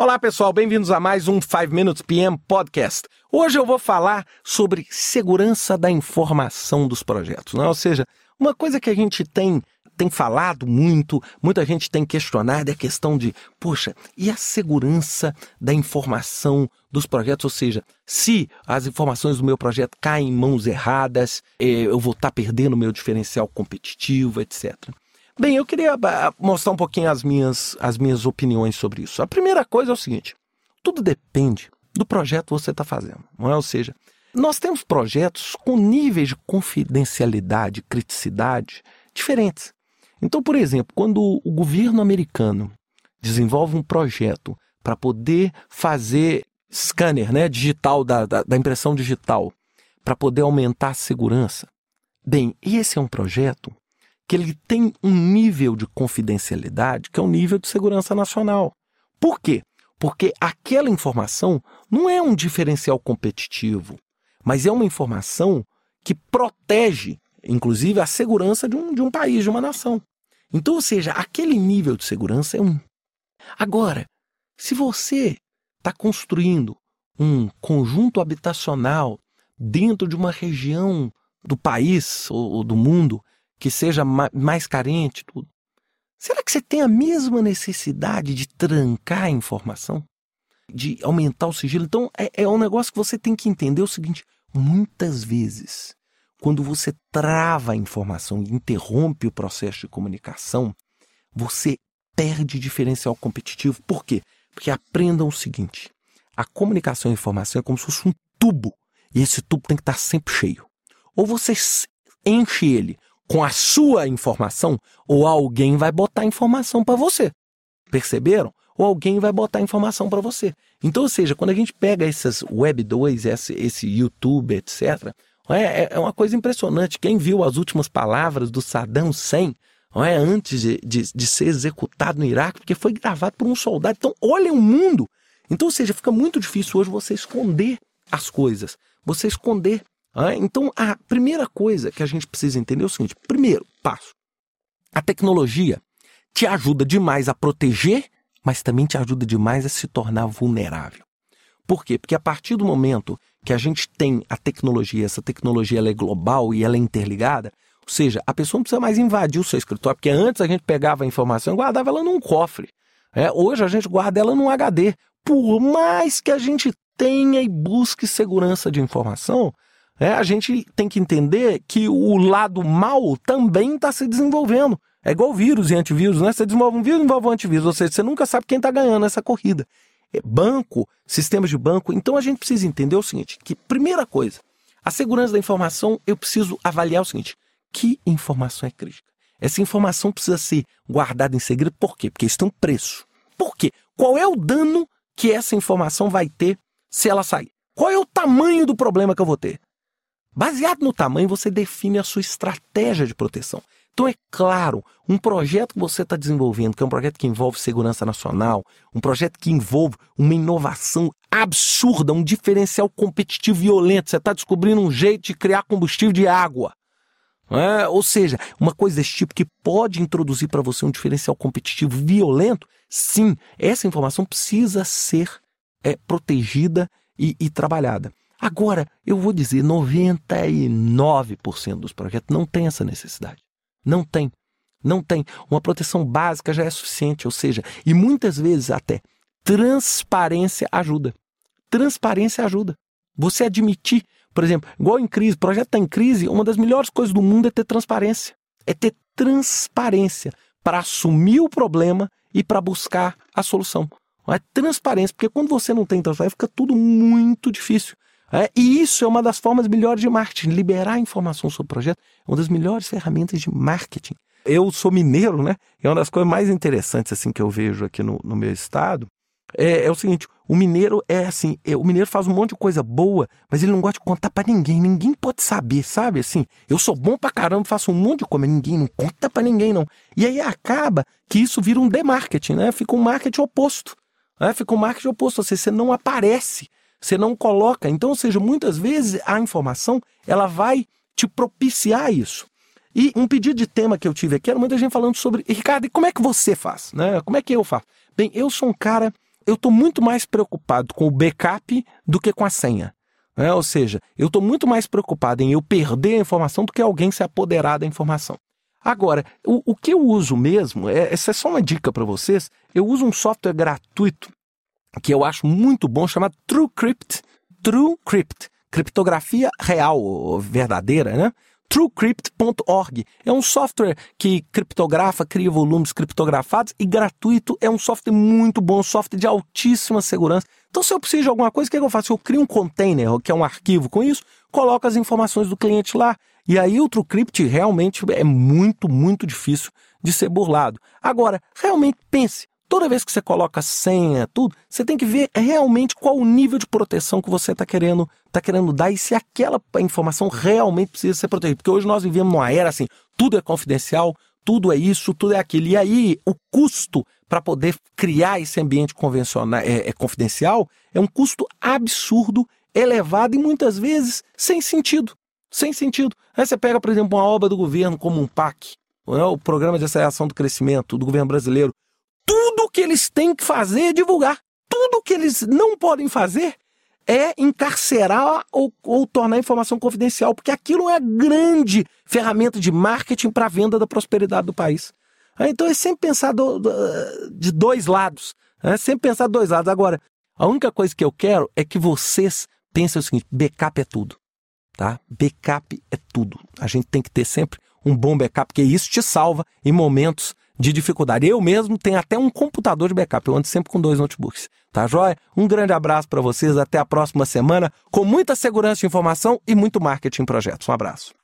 Olá pessoal, bem-vindos a mais um 5 Minutes PM Podcast. Hoje eu vou falar sobre segurança da informação dos projetos, né? ou seja, uma coisa que a gente tem tem falado muito, muita gente tem questionado é a questão de, poxa, e a segurança da informação dos projetos? Ou seja, se as informações do meu projeto caem em mãos erradas, eh, eu vou estar perdendo meu diferencial competitivo, etc. Bem, eu queria ah, mostrar um pouquinho as minhas, as minhas opiniões sobre isso. A primeira coisa é o seguinte: tudo depende do projeto que você está fazendo, não é? Ou seja, nós temos projetos com níveis de confidencialidade, criticidade diferentes. Então, por exemplo, quando o governo americano desenvolve um projeto para poder fazer scanner né, digital, da, da, da impressão digital, para poder aumentar a segurança, bem, esse é um projeto que ele tem um nível de confidencialidade que é um nível de segurança nacional. Por quê? Porque aquela informação não é um diferencial competitivo, mas é uma informação que protege, inclusive, a segurança de um, de um país, de uma nação. Então, ou seja, aquele nível de segurança é um. Agora, se você está construindo um conjunto habitacional dentro de uma região do país ou, ou do mundo que seja mais carente, tudo. Será que você tem a mesma necessidade de trancar a informação? De aumentar o sigilo? Então, é, é um negócio que você tem que entender o seguinte: muitas vezes, quando você trava a informação e interrompe o processo de comunicação, você perde diferencial competitivo. Por quê? Porque aprendam o seguinte: a comunicação e a informação é como se fosse um tubo, e esse tubo tem que estar sempre cheio. Ou você enche ele com a sua informação, ou alguém vai botar informação para você. Perceberam? Ou alguém vai botar informação para você. Então, ou seja, quando a gente pega essas Web 2, esse, esse YouTube, etc., é, é uma coisa impressionante. Quem viu as últimas palavras do Saddam Hussein é, antes de, de, de ser executado no Iraque, porque foi gravado por um soldado. Então, olha o mundo. Então, ou seja, fica muito difícil hoje você esconder as coisas, você esconder então, a primeira coisa que a gente precisa entender é o seguinte: primeiro passo, a tecnologia te ajuda demais a proteger, mas também te ajuda demais a se tornar vulnerável. Por quê? Porque a partir do momento que a gente tem a tecnologia, essa tecnologia ela é global e ela é interligada, ou seja, a pessoa não precisa mais invadir o seu escritório, porque antes a gente pegava a informação e guardava ela num cofre. É, hoje a gente guarda ela num HD. Por mais que a gente tenha e busque segurança de informação, é, a gente tem que entender que o lado mal também está se desenvolvendo. É igual vírus e antivírus, né? Você desenvolve um vírus, desenvolve um antivírus, ou seja, você nunca sabe quem está ganhando essa corrida. É banco, sistemas de banco. Então a gente precisa entender o seguinte: que primeira coisa, a segurança da informação, eu preciso avaliar o seguinte: que informação é crítica? Essa informação precisa ser guardada em segredo, por quê? Porque isso tem um preço. Por quê? Qual é o dano que essa informação vai ter se ela sair? Qual é o tamanho do problema que eu vou ter? Baseado no tamanho, você define a sua estratégia de proteção. Então, é claro, um projeto que você está desenvolvendo, que é um projeto que envolve segurança nacional, um projeto que envolve uma inovação absurda, um diferencial competitivo violento, você está descobrindo um jeito de criar combustível de água. É? Ou seja, uma coisa desse tipo que pode introduzir para você um diferencial competitivo violento, sim, essa informação precisa ser é, protegida e, e trabalhada. Agora, eu vou dizer, 99% dos projetos não tem essa necessidade. Não tem. Não tem. Uma proteção básica já é suficiente, ou seja, e muitas vezes até transparência ajuda. Transparência ajuda. Você admitir, por exemplo, igual em crise, projeto está em crise, uma das melhores coisas do mundo é ter transparência. É ter transparência para assumir o problema e para buscar a solução. É transparência, porque quando você não tem transparência, fica tudo muito difícil. É, e isso é uma das formas melhores de marketing. Liberar informação sobre o projeto é uma das melhores ferramentas de marketing. Eu sou mineiro, né? E uma das coisas mais interessantes assim que eu vejo aqui no, no meu estado é, é, o seguinte: o mineiro é assim, é, o mineiro faz um monte de coisa boa, mas ele não gosta de contar para ninguém. Ninguém pode saber, sabe? Assim, eu sou bom pra caramba, faço um monte de coisa, mas ninguém não conta para ninguém não. E aí acaba que isso vira um demarketing, né? Fica um marketing oposto. Né? Fica um marketing oposto, ou seja, você não aparece. Você não coloca. Então, ou seja, muitas vezes a informação ela vai te propiciar isso. E um pedido de tema que eu tive aqui era muita gente falando sobre, Ricardo, e como é que você faz? Né? Como é que eu faço? Bem, eu sou um cara, eu estou muito mais preocupado com o backup do que com a senha. Né? Ou seja, eu estou muito mais preocupado em eu perder a informação do que alguém se apoderar da informação. Agora, o, o que eu uso mesmo, é, essa é só uma dica para vocês, eu uso um software gratuito que eu acho muito bom, chamado TrueCrypt. TrueCrypt, criptografia real, verdadeira, né? TrueCrypt.org. É um software que criptografa, cria volumes criptografados e gratuito. É um software muito bom, software de altíssima segurança. Então, se eu preciso de alguma coisa, o que, é que eu faço? Eu crio um container, que é um arquivo com isso, coloco as informações do cliente lá. E aí o TrueCrypt realmente é muito, muito difícil de ser burlado. Agora, realmente pense, Toda vez que você coloca senha, tudo, você tem que ver realmente qual o nível de proteção que você está querendo, tá querendo dar e se aquela informação realmente precisa ser protegida. Porque hoje nós vivemos numa era assim, tudo é confidencial, tudo é isso, tudo é aquilo. E aí o custo para poder criar esse ambiente convencional, é, é, confidencial é um custo absurdo, elevado e muitas vezes sem sentido. Sem sentido. Aí você pega, por exemplo, uma obra do governo como um PAC, né, o Programa de Aceleração do Crescimento do governo brasileiro tudo que eles têm que fazer é divulgar. Tudo que eles não podem fazer é encarcerar ou, ou tornar a informação confidencial, porque aquilo é a grande ferramenta de marketing para a venda da prosperidade do país. Ah, então é sempre pensar do, do, de dois lados. É sempre pensar de dois lados. Agora, a única coisa que eu quero é que vocês pensem o seguinte: backup é tudo. Tá? Backup é tudo. A gente tem que ter sempre um bom backup, porque isso te salva em momentos de dificuldade. Eu mesmo tenho até um computador de backup, eu ando sempre com dois notebooks. Tá joia? Um grande abraço para vocês, até a próxima semana, com muita segurança de informação e muito marketing em projetos. Um abraço.